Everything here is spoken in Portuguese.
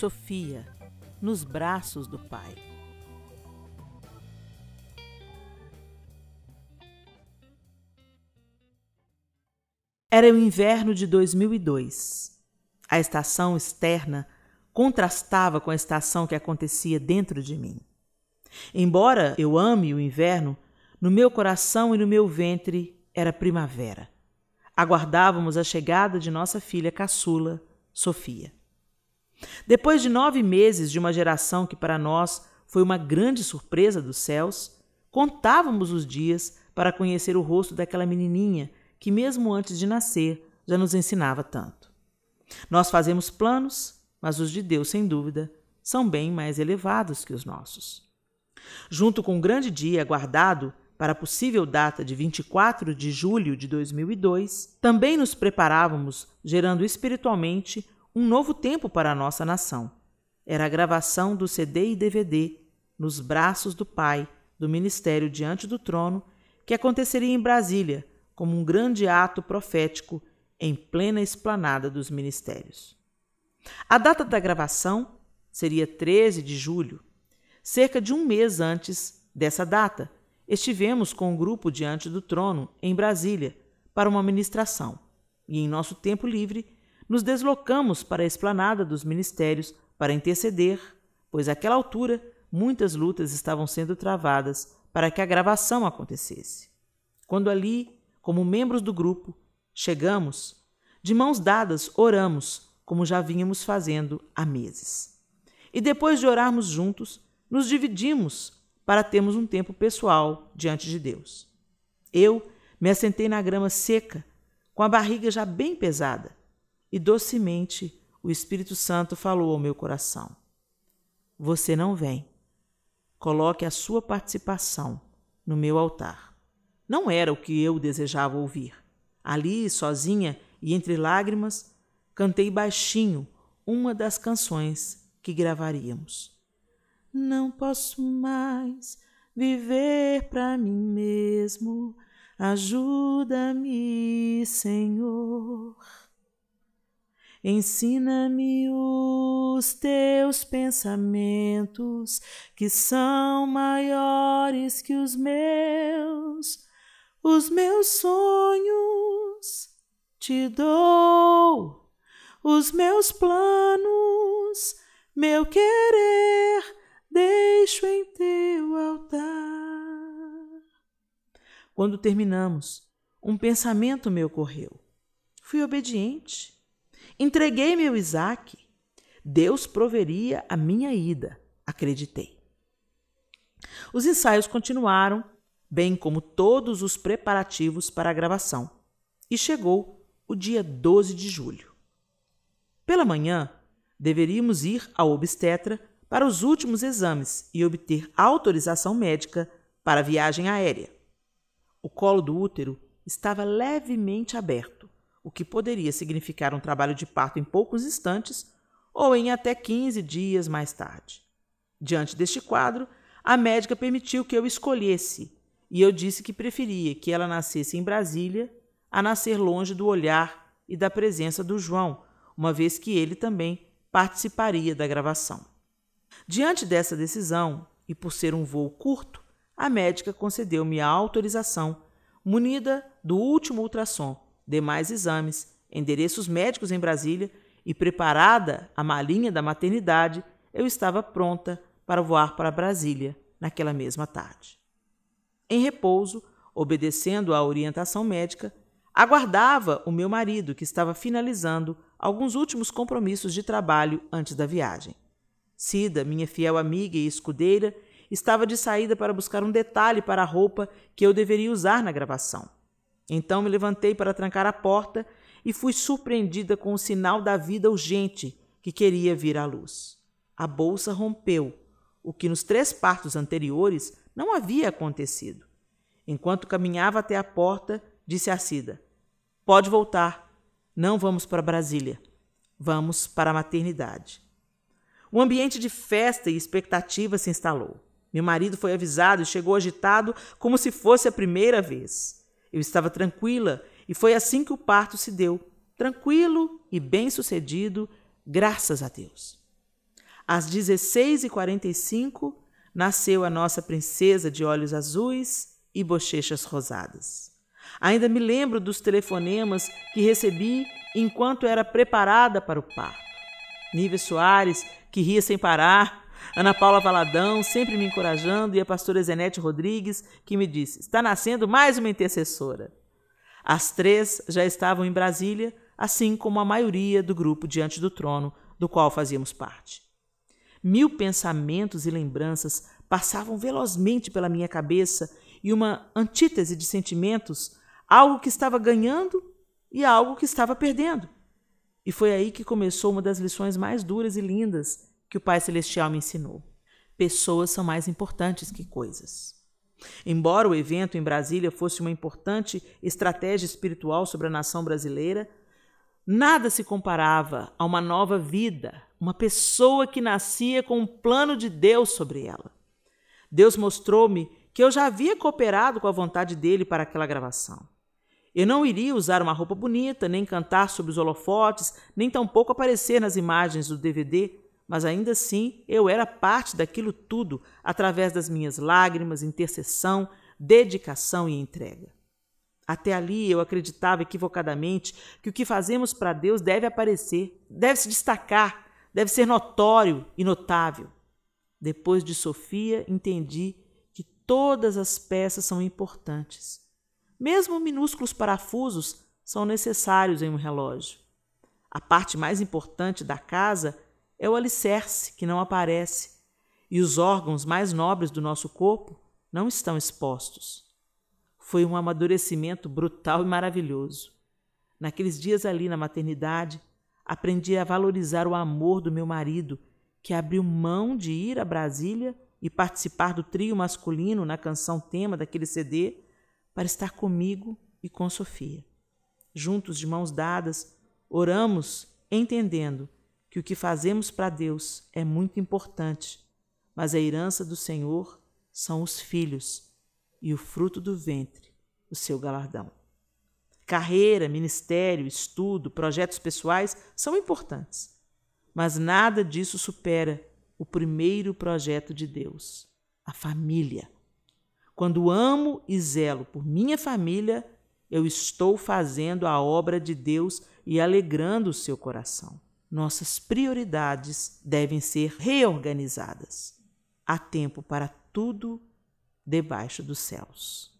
Sofia, nos braços do Pai. Era o inverno de 2002. A estação externa contrastava com a estação que acontecia dentro de mim. Embora eu ame o inverno, no meu coração e no meu ventre era primavera. Aguardávamos a chegada de nossa filha caçula, Sofia. Depois de nove meses de uma geração que para nós foi uma grande surpresa dos céus, contávamos os dias para conhecer o rosto daquela menininha que, mesmo antes de nascer, já nos ensinava tanto. Nós fazemos planos, mas os de Deus, sem dúvida, são bem mais elevados que os nossos. Junto com o grande dia aguardado para a possível data de 24 de julho de 2002, também nos preparávamos, gerando espiritualmente um novo tempo para a nossa nação. Era a gravação do CD e DVD nos braços do Pai do ministério diante do trono, que aconteceria em Brasília como um grande ato profético em plena esplanada dos ministérios. A data da gravação seria 13 de julho. Cerca de um mês antes dessa data, estivemos com o um grupo diante do trono, em Brasília, para uma ministração. E em nosso tempo livre, nos deslocamos para a esplanada dos ministérios para interceder, pois àquela altura muitas lutas estavam sendo travadas para que a gravação acontecesse. Quando ali, como membros do grupo, chegamos, de mãos dadas oramos como já vínhamos fazendo há meses. E depois de orarmos juntos, nos dividimos para termos um tempo pessoal diante de Deus. Eu me assentei na grama seca, com a barriga já bem pesada, e docemente o Espírito Santo falou ao meu coração: Você não vem. Coloque a sua participação no meu altar. Não era o que eu desejava ouvir. Ali, sozinha e entre lágrimas, cantei baixinho uma das canções que gravaríamos. Não posso mais viver para mim mesmo, ajuda-me, Senhor. Ensina-me os teus pensamentos, que são maiores que os meus, os meus sonhos te dou os meus planos, meu querer, deixo em teu altar. Quando terminamos, um pensamento me ocorreu. Fui obediente. Entreguei meu Isaac. Deus proveria a minha ida, acreditei. Os ensaios continuaram, bem como todos os preparativos para a gravação, e chegou o dia 12 de julho. Pela manhã, deveríamos ir ao obstetra para os últimos exames e obter autorização médica para a viagem aérea. O colo do útero estava levemente aberto, o que poderia significar um trabalho de parto em poucos instantes ou em até 15 dias mais tarde. Diante deste quadro, a médica permitiu que eu escolhesse e eu disse que preferia que ela nascesse em Brasília a nascer longe do olhar e da presença do João, uma vez que ele também participaria da gravação. Diante dessa decisão, e por ser um voo curto, a médica concedeu-me a autorização, munida do último ultrassom, demais exames, endereços médicos em Brasília e preparada a malinha da maternidade, eu estava pronta para voar para Brasília naquela mesma tarde. Em repouso, obedecendo à orientação médica, aguardava o meu marido, que estava finalizando alguns últimos compromissos de trabalho antes da viagem. Cida, minha fiel amiga e escudeira, estava de saída para buscar um detalhe para a roupa que eu deveria usar na gravação. Então me levantei para trancar a porta e fui surpreendida com o sinal da vida urgente que queria vir à luz. A bolsa rompeu, o que nos três partos anteriores não havia acontecido. Enquanto caminhava até a porta, disse a Cida: Pode voltar. Não vamos para Brasília. Vamos para a maternidade. Um ambiente de festa e expectativa se instalou. Meu marido foi avisado e chegou agitado como se fosse a primeira vez. Eu estava tranquila e foi assim que o parto se deu, tranquilo e bem-sucedido, graças a Deus. Às 16h45, nasceu a nossa princesa de olhos azuis e bochechas rosadas. Ainda me lembro dos telefonemas que recebi enquanto era preparada para o parto. Nívia Soares, que ria sem parar, Ana Paula Valadão, sempre me encorajando, e a pastora Zenete Rodrigues, que me disse: está nascendo mais uma intercessora. As três já estavam em Brasília, assim como a maioria do grupo diante do trono, do qual fazíamos parte. Mil pensamentos e lembranças passavam velozmente pela minha cabeça e uma antítese de sentimentos, algo que estava ganhando e algo que estava perdendo. E foi aí que começou uma das lições mais duras e lindas que o Pai Celestial me ensinou. Pessoas são mais importantes que coisas. Embora o evento em Brasília fosse uma importante estratégia espiritual sobre a nação brasileira, nada se comparava a uma nova vida, uma pessoa que nascia com um plano de Deus sobre ela. Deus mostrou-me que eu já havia cooperado com a vontade dele para aquela gravação. Eu não iria usar uma roupa bonita, nem cantar sobre os holofotes, nem tampouco aparecer nas imagens do DVD, mas ainda assim eu era parte daquilo tudo através das minhas lágrimas, intercessão, dedicação e entrega. Até ali eu acreditava equivocadamente que o que fazemos para Deus deve aparecer, deve se destacar, deve ser notório e notável. Depois de Sofia, entendi que todas as peças são importantes. Mesmo minúsculos parafusos são necessários em um relógio. A parte mais importante da casa é o alicerce que não aparece, e os órgãos mais nobres do nosso corpo não estão expostos. Foi um amadurecimento brutal e maravilhoso. Naqueles dias ali na maternidade, aprendi a valorizar o amor do meu marido, que abriu mão de ir a Brasília e participar do trio masculino na canção tema daquele CD para estar comigo e com Sofia. Juntos, de mãos dadas, oramos entendendo que o que fazemos para Deus é muito importante, mas a herança do Senhor são os filhos e o fruto do ventre, o seu galardão. Carreira, ministério, estudo, projetos pessoais são importantes, mas nada disso supera o primeiro projeto de Deus, a família. Quando amo e zelo por minha família, eu estou fazendo a obra de Deus e alegrando o seu coração nossas prioridades devem ser reorganizadas. Há tempo para tudo debaixo dos céus.